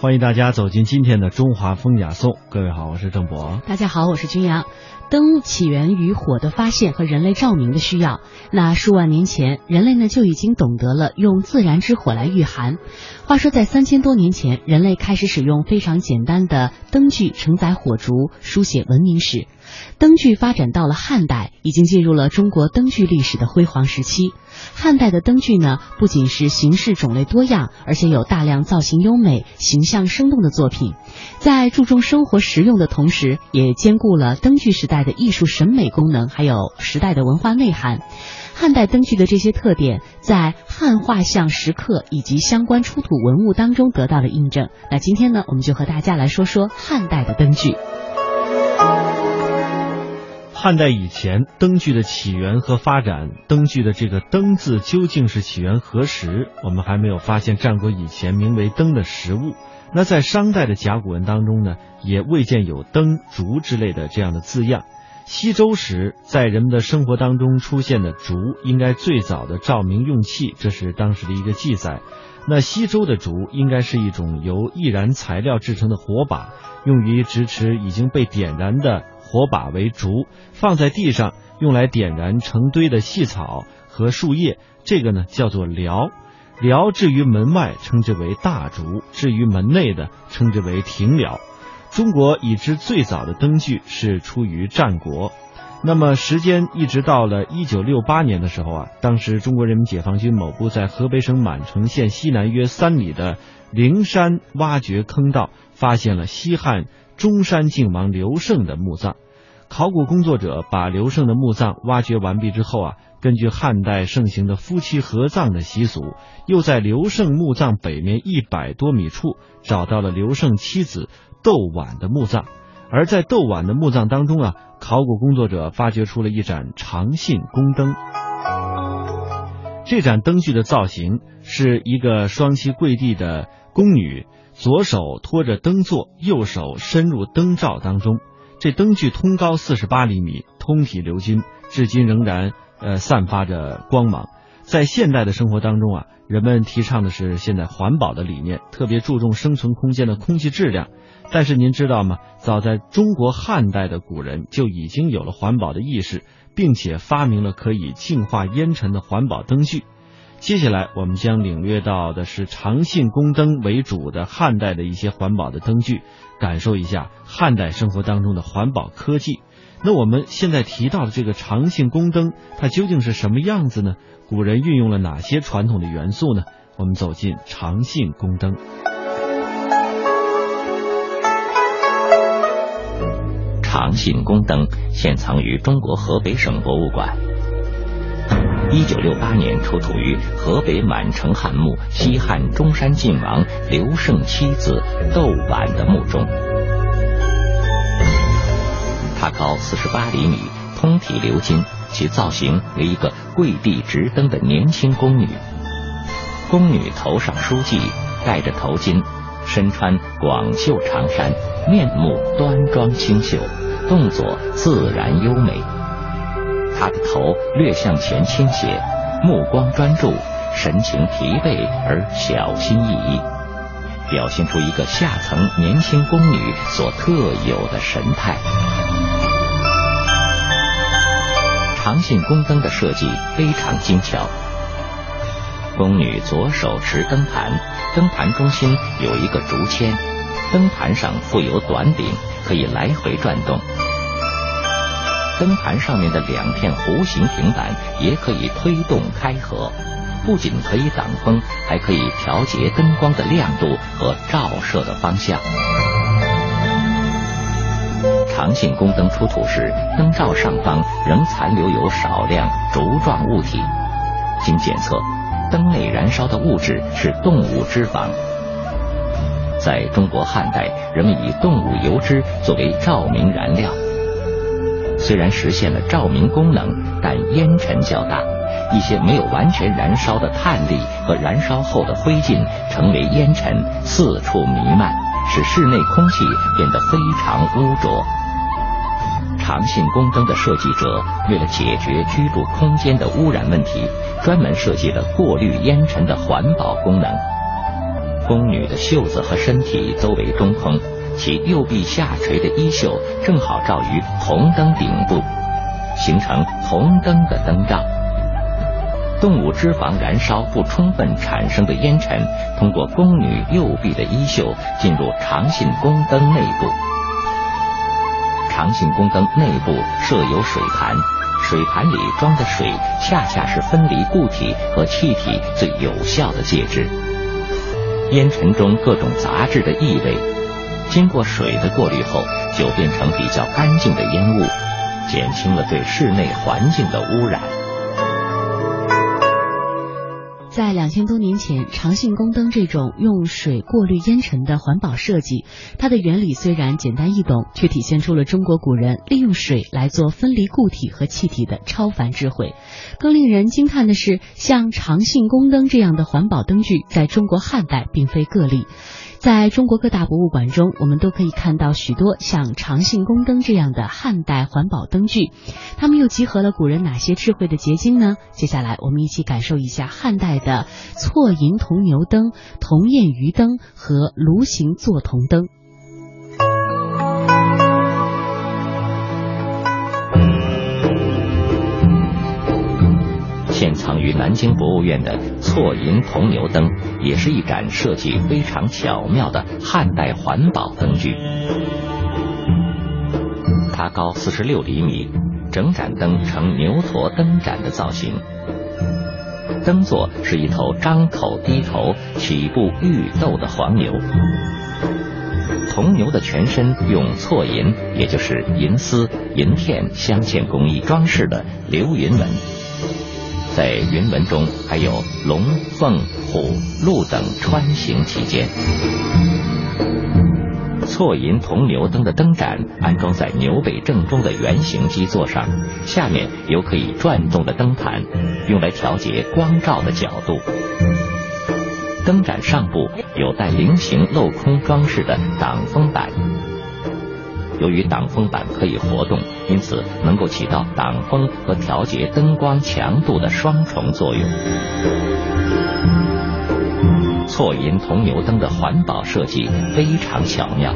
欢迎大家走进今天的中华风雅颂。各位好，我是郑博。大家好，我是君阳。灯起源于火的发现和人类照明的需要。那数万年前，人类呢就已经懂得了用自然之火来御寒。话说，在三千多年前，人类开始使用非常简单的灯具承载火烛，书写文明史。灯具发展到了汉代，已经进入了中国灯具历史的辉煌时期。汉代的灯具呢，不仅是形式种类多样，而且有大量造型优美、形象生动的作品。在注重生活实用的同时，也兼顾了灯具时代的艺术审美功能，还有时代的文化内涵。汉代灯具的这些特点，在汉画像石刻以及相关出土文物当中得到了印证。那今天呢，我们就和大家来说说汉代的灯具。汉代以前，灯具的起源和发展，灯具的这个“灯”字究竟是起源何时？我们还没有发现战国以前名为“灯”的实物。那在商代的甲骨文当中呢，也未见有“灯”“烛”之类的这样的字样。西周时，在人们的生活当中出现的烛，应该最早的照明用器，这是当时的一个记载。那西周的烛应该是一种由易燃材料制成的火把，用于支持已经被点燃的。火把为烛，放在地上用来点燃成堆的细草和树叶，这个呢叫做燎。燎置于门外，称之为大烛；置于门内的，称之为庭燎。中国已知最早的灯具是出于战国，那么时间一直到了一九六八年的时候啊，当时中国人民解放军某部在河北省满城县西南约三里的灵山挖掘坑道，发现了西汉。中山靖王刘胜的墓葬，考古工作者把刘胜的墓葬挖掘完毕之后啊，根据汉代盛行的夫妻合葬的习俗，又在刘胜墓葬北面一百多米处找到了刘胜妻子窦婉的墓葬。而在窦婉的墓葬当中啊，考古工作者发掘出了一盏长信宫灯。这盏灯具的造型是一个双膝跪地的宫女。左手托着灯座，右手伸入灯罩当中。这灯具通高四十八厘米，通体鎏金，至今仍然呃散发着光芒。在现代的生活当中啊，人们提倡的是现在环保的理念，特别注重生存空间的空气质量。但是您知道吗？早在中国汉代的古人就已经有了环保的意识，并且发明了可以净化烟尘的环保灯具。接下来我们将领略到的是长信宫灯为主的汉代的一些环保的灯具，感受一下汉代生活当中的环保科技。那我们现在提到的这个长信宫灯，它究竟是什么样子呢？古人运用了哪些传统的元素呢？我们走进长信宫灯。长信宫灯现藏于中国河北省博物馆。一九六八年出土于河北满城汉墓西汉中山靖王刘胜妻子窦婉的墓中。它高四十八厘米，通体鎏金，其造型为一个跪地执灯的年轻宫女。宫女头上梳髻，戴着头巾，身穿广袖长衫，面目端庄清秀，动作自然优美。他的头略向前倾斜，目光专注，神情疲惫而小心翼翼，表现出一个下层年轻宫女所特有的神态。长信宫灯的设计非常精巧，宫女左手持灯盘，灯盘中心有一个竹签，灯盘上附有短柄，可以来回转动。灯盘上面的两片弧形平板也可以推动开合，不仅可以挡风，还可以调节灯光的亮度和照射的方向。长信宫灯出土时，灯罩上方仍残留有少量竹状物体，经检测，灯内燃烧的物质是动物脂肪。在中国汉代，人们以动物油脂作为照明燃料。虽然实现了照明功能，但烟尘较大，一些没有完全燃烧的炭粒和燃烧后的灰烬成为烟尘，四处弥漫，使室内空气变得非常污浊。长信宫灯的设计者为了解决居住空间的污染问题，专门设计了过滤烟尘的环保功能。宫女的袖子和身体都为中空，其右臂下垂的衣袖正好照于铜灯顶部，形成铜灯的灯罩。动物脂肪燃烧不充分产生的烟尘，通过宫女右臂的衣袖进入长信宫灯内部。长信宫灯内部设有水盘，水盘里装的水恰恰是分离固体和气体最有效的介质。烟尘中各种杂质的异味，经过水的过滤后，就变成比较干净的烟雾，减轻了对室内环境的污染。在两千多年前，长信宫灯这种用水过滤烟尘的环保设计，它的原理虽然简单易懂，却体现出了中国古人利用水来做分离固体和气体的超凡智慧。更令人惊叹的是，像长信宫灯这样的环保灯具，在中国汉代并非个例。在中国各大博物馆中，我们都可以看到许多像长信宫灯这样的汉代环保灯具。它们又集合了古人哪些智慧的结晶呢？接下来，我们一起感受一下汉代的错银铜牛灯、铜焰鱼灯和炉形座铜灯。现藏于南京博物院的错银铜牛灯，也是一盏设计非常巧妙的汉代环保灯具。它高四十六厘米，整盏灯呈牛驼灯盏的造型，灯座是一头张口低头、起步欲斗的黄牛。铜牛的全身用错银，也就是银丝、银片镶嵌工艺装饰的流云纹。在云纹中还有龙、凤、虎、鹿等穿行其间。错银铜牛灯的灯盏安装在牛背正中的圆形基座上，下面有可以转动的灯盘，用来调节光照的角度。灯盏上部有带菱形镂空装饰的挡风板。由于挡风板可以活动，因此能够起到挡风和调节灯光强度的双重作用。错银铜牛灯的环保设计非常巧妙。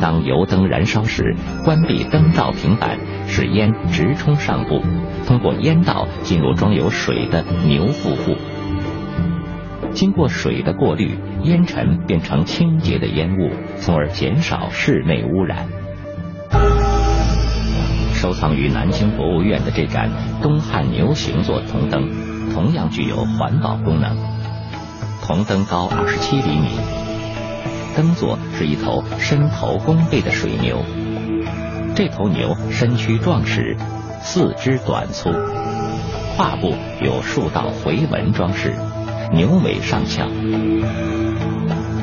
当油灯燃烧时，关闭灯罩平板，使烟直冲上部，通过烟道进入装有水的牛腹部。经过水的过滤，烟尘变成清洁的烟雾，从而减少室内污染。收藏于南京博物院的这盏东汉牛形座铜灯，同样具有环保功能。铜灯高二十七厘米，灯座是一头身头弓背的水牛。这头牛身躯壮实，四肢短粗，胯部有数道回纹装饰。牛尾上翘，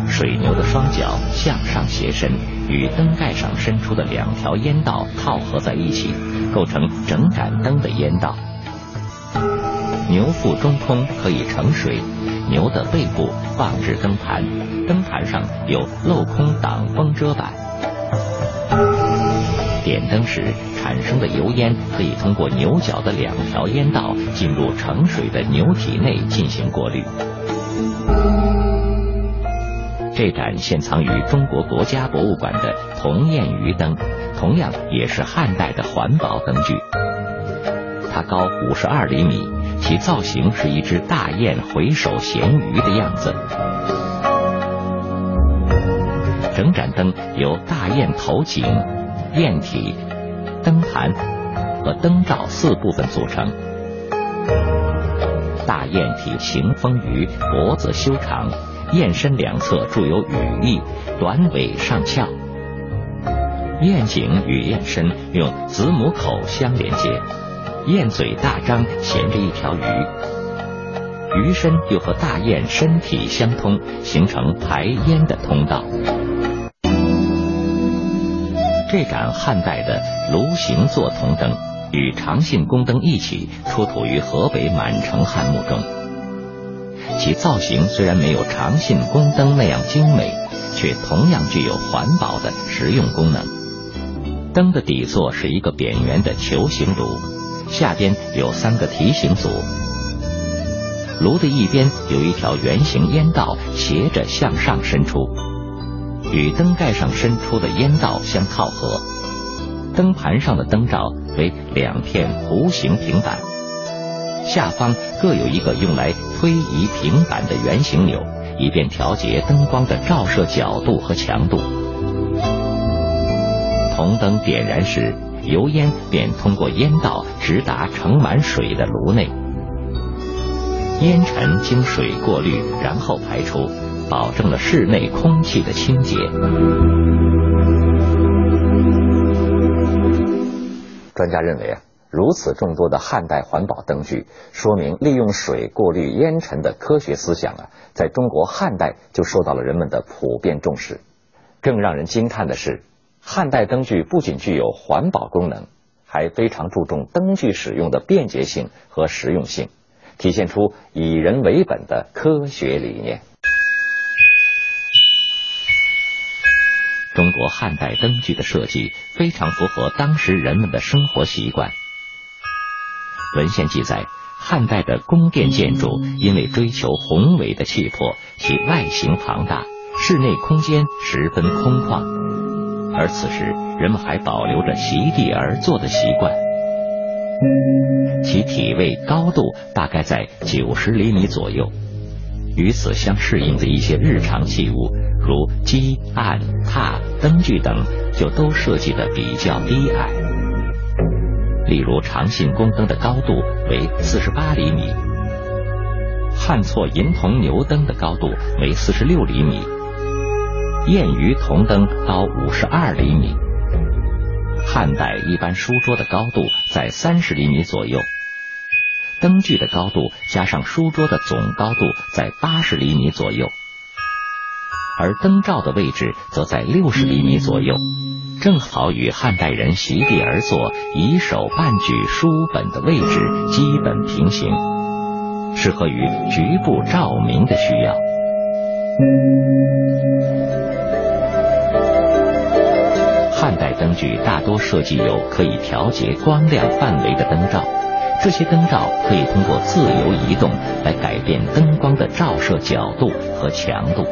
水牛的双脚向上斜伸，与灯盖上伸出的两条烟道套合在一起，构成整盏灯的烟道。牛腹中空，可以盛水。牛的背部放置灯盘，灯盘上有镂空挡风遮板。点灯时产生的油烟可以通过牛角的两条烟道进入盛水的牛体内进行过滤。这盏现藏于中国国家博物馆的铜焰鱼灯，同样也是汉代的环保灯具。它高五十二厘米，其造型是一只大雁回首咸鱼的样子。整盏灯由大雁头颈。焰体、灯盘和灯罩四部分组成。大雁体形丰腴，脖子修长，雁身两侧铸有羽翼，短尾上翘。雁颈与雁身用子母口相连接，雁嘴大张，衔着一条鱼，鱼身又和大雁身体相通，形成排烟的通道。这盏汉代的炉形座铜灯与长信宫灯一起出土于河北满城汉墓中。其造型虽然没有长信宫灯那样精美，却同样具有环保的实用功能。灯的底座是一个扁圆的球形炉，下边有三个提形组。炉的一边有一条圆形烟道斜着向上伸出，与灯盖上伸出的烟道相靠合。灯盘上的灯罩为两片弧形平板，下方各有一个用来推移平板的圆形钮，以便调节灯光的照射角度和强度。铜灯点燃时，油烟便通过烟道直达盛满水的炉内。烟尘经水过滤，然后排出，保证了室内空气的清洁。专家认为啊，如此众多的汉代环保灯具，说明利用水过滤烟尘的科学思想啊，在中国汉代就受到了人们的普遍重视。更让人惊叹的是，汉代灯具不仅具有环保功能，还非常注重灯具使用的便捷性和实用性。体现出以人为本的科学理念。中国汉代灯具的设计非常符合当时人们的生活习惯。文献记载，汉代的宫殿建筑因为追求宏伟的气魄，其外形庞大，室内空间十分空旷，而此时人们还保留着席地而坐的习惯。其体位高度大概在九十厘米左右，与此相适应的一些日常器物，如机、案、榻、灯具等，就都设计的比较低矮。例如长信宫灯的高度为四十八厘米，汉错银铜牛灯的高度为四十六厘米，燕鱼铜灯高五十二厘米。汉代一般书桌的高度在三十厘米左右，灯具的高度加上书桌的总高度在八十厘米左右，而灯罩的位置则在六十厘米左右，正好与汉代人席地而坐、以手半举书本的位置基本平行，适合于局部照明的需要。汉代灯具大多设计有可以调节光亮范围的灯罩，这些灯罩可以通过自由移动来改变灯光的照射角度和强度。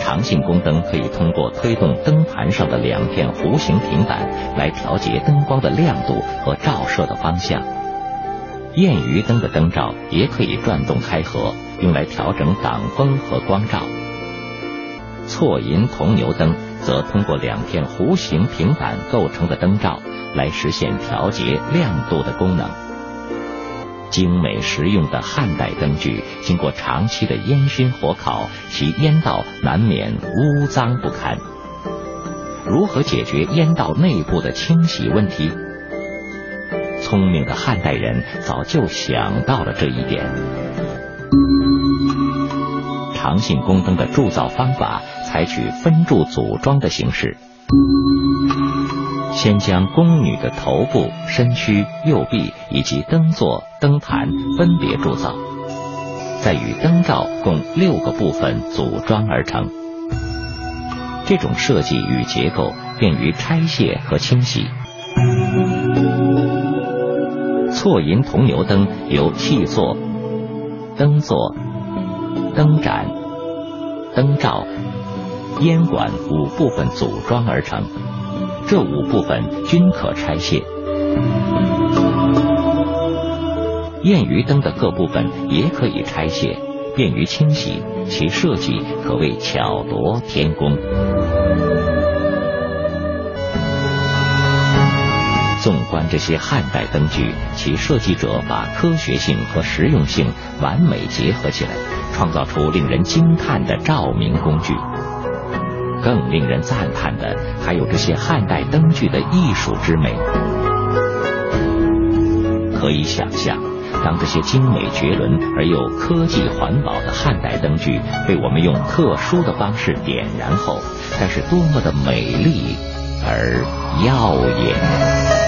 长信宫灯可以通过推动灯盘上的两片弧形平板来调节灯光的亮度和照射的方向。燕鱼灯的灯罩也可以转动开合，用来调整挡风和光照。错银铜牛灯。则通过两片弧形平板构成的灯罩来实现调节亮度的功能。精美实用的汉代灯具，经过长期的烟熏火烤，其烟道难免污脏不堪。如何解决烟道内部的清洗问题？聪明的汉代人早就想到了这一点。长信宫灯的铸造方法。采取分柱组装的形式，先将宫女的头部、身躯、右臂以及灯座、灯盘分别铸造，再与灯罩共六个部分组装而成。这种设计与结构便于拆卸和清洗。错银铜牛灯由器座、灯座、灯盏、灯罩。烟管五部分组装而成，这五部分均可拆卸。燕鱼灯的各部分也可以拆卸，便于清洗，其设计可谓巧夺天工。纵观这些汉代灯具，其设计者把科学性和实用性完美结合起来，创造出令人惊叹的照明工具。更令人赞叹的，还有这些汉代灯具的艺术之美。可以想象，当这些精美绝伦而又科技环保的汉代灯具被我们用特殊的方式点燃后，该是多么的美丽而耀眼。